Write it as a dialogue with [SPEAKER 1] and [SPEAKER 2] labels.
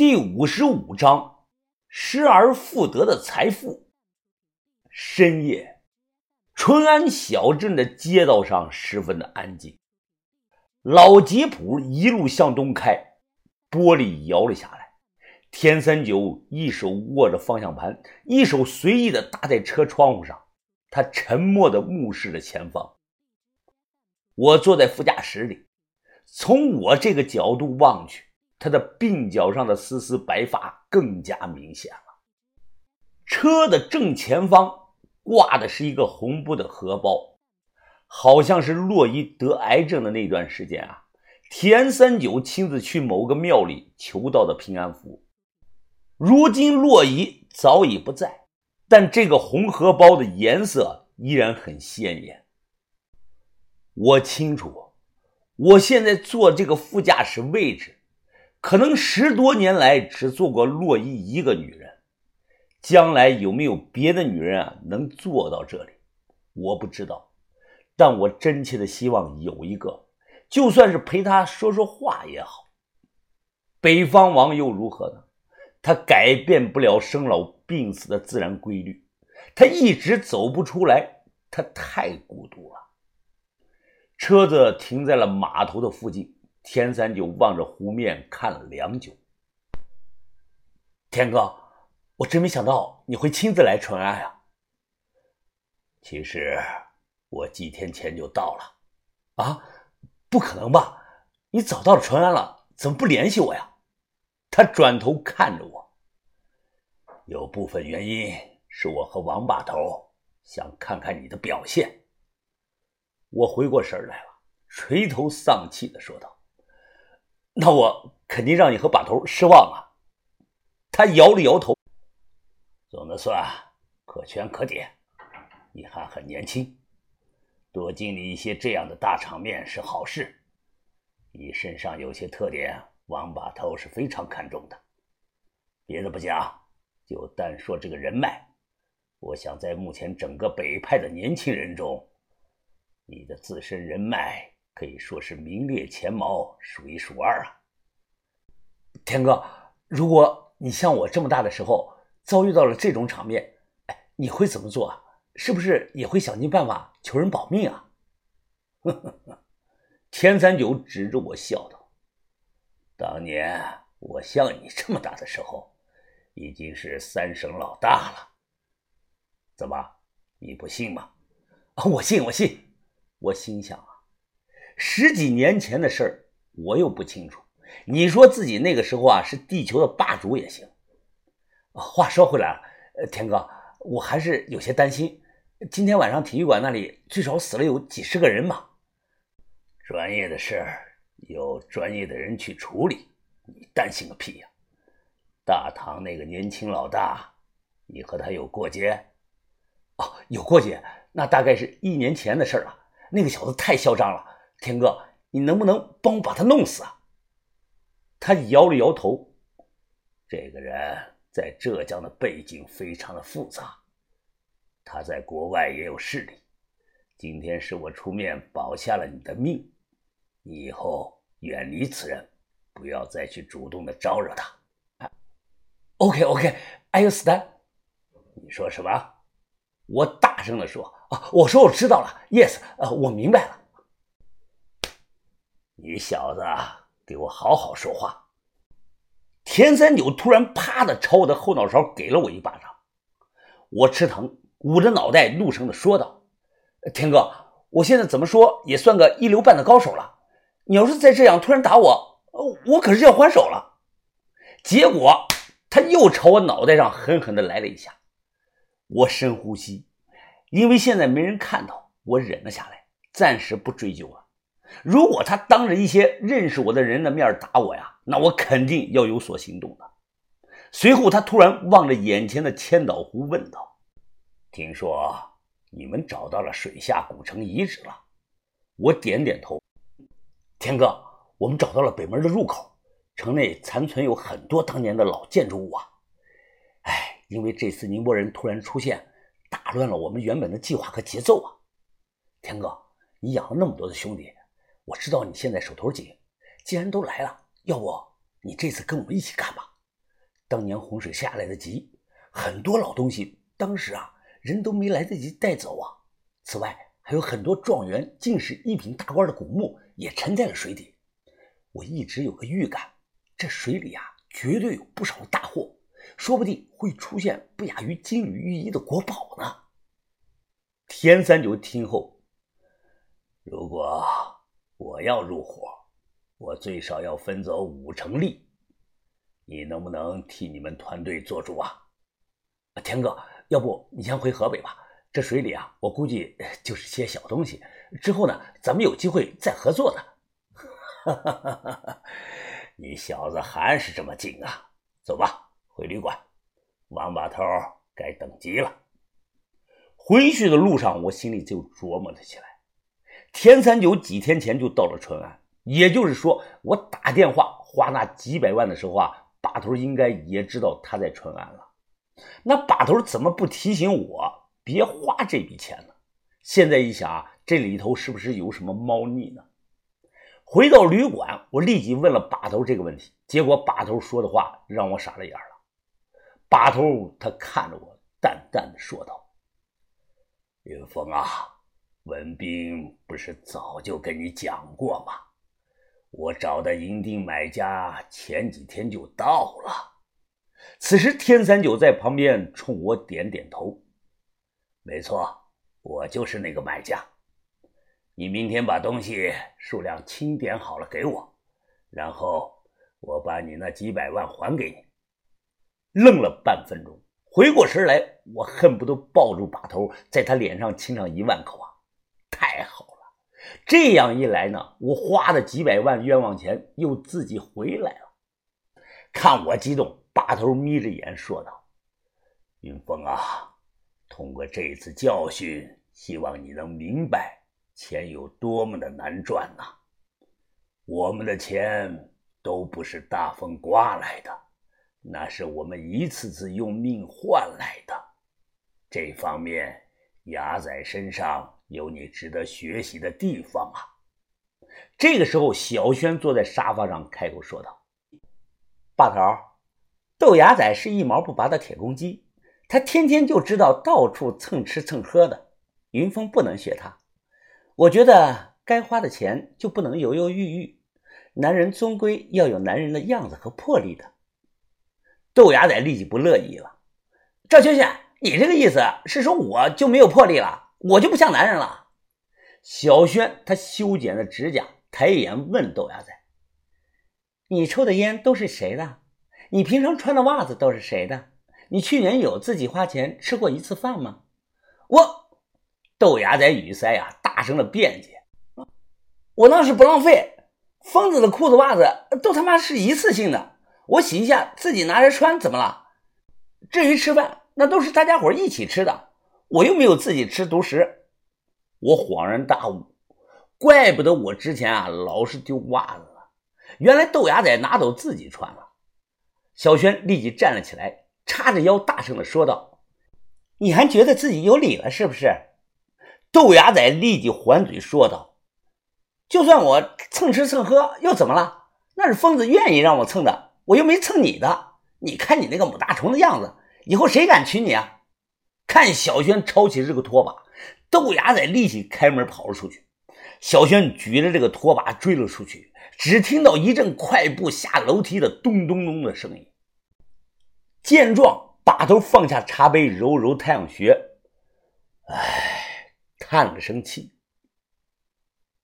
[SPEAKER 1] 第五十五章，失而复得的财富。深夜，淳安小镇的街道上十分的安静。老吉普一路向东开，玻璃摇了下来。田三九一手握着方向盘，一手随意的搭在车窗户上，他沉默的目视着前方。我坐在副驾驶里，从我这个角度望去。他的鬓角上的丝丝白发更加明显了。车的正前方挂的是一个红布的荷包，好像是洛伊得癌症的那段时间啊，田三九亲自去某个庙里求到的平安符。如今洛伊早已不在，但这个红荷包的颜色依然很鲜艳。我清楚，我现在坐这个副驾驶位置。可能十多年来只做过洛伊一个女人，将来有没有别的女人啊能做到这里，我不知道，但我真切的希望有一个，就算是陪她说说话也好。北方王又如何呢？他改变不了生老病死的自然规律，他一直走不出来，他太孤独了。车子停在了码头的附近。田三九望着湖面看了良久。田哥，我真没想到你会亲自来淳安啊！其实我几天前就到了。啊，不可能吧？你早到了淳安了，怎么不联系我呀？他转头看着我。有部分原因是我和王把头想看看你的表现。我回过神来了，垂头丧气的说道。那我肯定让你和把头失望了。他摇了摇头。总的算可圈可点，你还很年轻，多经历一些这样的大场面是好事。你身上有些特点，王把头是非常看重的。别的不讲，就单说这个人脉，我想在目前整个北派的年轻人中，你的自身人脉。可以说是名列前茅，数一数二啊！田哥，如果你像我这么大的时候遭遇到了这种场面，哎，你会怎么做啊？是不是也会想尽办法求人保命啊？呵呵呵田三九指着我笑道：“当年我像你这么大的时候，已经是三省老大了。怎么，你不信吗？”啊，我信，我信！我心想。十几年前的事儿，我又不清楚。你说自己那个时候啊是地球的霸主也行。话说回来了，田哥，我还是有些担心。今天晚上体育馆那里最少死了有几十个人嘛。专业的事儿有专业的人去处理，你担心个屁呀！大唐那个年轻老大，你和他有过节？哦，有过节，那大概是一年前的事了。那个小子太嚣张了。天哥，你能不能帮我把他弄死啊？他摇了摇头。这个人在浙江的背景非常的复杂，他在国外也有势力。今天是我出面保下了你的命，你以后远离此人，不要再去主动的招惹他。OK OK，I understand。你说什么？我大声的说啊，我说我知道了，Yes，呃，我明白了。你小子，给我好好说话！田三九突然啪的朝我的后脑勺给了我一巴掌，我吃疼，捂着脑袋怒声的说道：“田哥，我现在怎么说也算个一流半的高手了，你要是再这样突然打我，我可是要还手了。”结果他又朝我脑袋上狠狠的来了一下，我深呼吸，因为现在没人看到，我忍了下来，暂时不追究了。如果他当着一些认识我的人的面打我呀，那我肯定要有所行动的。随后，他突然望着眼前的千岛湖问道：“听说你们找到了水下古城遗址了？”我点点头。天哥，我们找到了北门的入口，城内残存有很多当年的老建筑物啊。哎，因为这次宁波人突然出现，打乱了我们原本的计划和节奏啊。天哥，你养了那么多的兄弟。我知道你现在手头紧，既然都来了，要不你这次跟我们一起干吧？当年洪水下来的急，很多老东西当时啊人都没来得及带走啊。此外，还有很多状元、进士、一品大官的古墓也沉在了水底。我一直有个预感，这水里啊绝对有不少大货，说不定会出现不亚于金缕玉衣的国宝呢。田三九听后，如果我要入伙，我最少要分走五成利。你能不能替你们团队做主啊？田哥，要不你先回河北吧。这水里啊，我估计就是些小东西。之后呢，咱们有机会再合作的。哈哈哈哈哈！你小子还是这么精啊！走吧，回旅馆。王把头该等急了。回去的路上，我心里就琢磨了起来。田三九几天前就到了淳安，也就是说，我打电话花那几百万的时候啊，把头应该也知道他在淳安了。那把头怎么不提醒我别花这笔钱呢？现在一想啊，这里头是不是有什么猫腻呢？回到旅馆，我立即问了把头这个问题，结果把头说的话让我傻了眼了。把头他看着我，淡淡的说道：“云峰啊，文斌不是早就跟你讲过吗？我找的银锭买家前几天就到了。”此时，天三九在旁边冲我点点头：“没错，我就是那个买家。”你明天把东西数量清点好了给我，然后我把你那几百万还给你。愣了半分钟，回过神来，我恨不得抱住把头，在他脸上亲上一万口啊！太好了，这样一来呢，我花的几百万冤枉钱又自己回来了。看我激动，把头眯着眼说道：“云峰啊，通过这次教训，希望你能明白。”钱有多么的难赚呐！我们的钱都不是大风刮来的，那是我们一次次用命换来的。这方面，牙仔身上有你值得学习的地方啊！这个时候，小轩坐在沙发上开口说道：“把头，豆芽仔是一毛不拔的铁公鸡，他天天就知道到处蹭吃蹭喝的。云峰不能学他。”我觉得该花的钱就不能犹犹豫豫，男人终归要有男人的样子和魄力的。豆芽仔立即不乐意了：“赵轩轩，你这个意思是说我就没有魄力了，我就不像男人了？”小轩他修剪了指甲，抬眼问豆芽仔：“你抽的烟都是谁的？你平常穿的袜子都是谁的？你去年有自己花钱吃过一次饭吗？”我豆芽仔语塞呀。大声的辩解：“我那是不浪费，疯子的裤子袜子都他妈是一次性的，我洗一下自己拿着穿，怎么了？至于吃饭，那都是大家伙一起吃的，我又没有自己吃独食。”我恍然大悟，怪不得我之前啊老是丢袜子了，原来豆芽仔拿走自己穿了。小轩立即站了起来，叉着腰大声的说道：“你还觉得自己有理了是不是？”豆芽仔立即还嘴说道：“就算我蹭吃蹭喝又怎么了？那是疯子愿意让我蹭的，我又没蹭你的。你看你那个母大虫的样子，以后谁敢娶你啊？”看小轩抄起这个拖把，豆芽仔立即开门跑了出去。小轩举着这个拖把追了出去，只听到一阵快步下楼梯的咚咚咚的声音。见状，把头放下茶杯，揉揉太阳穴，唉。叹了声气，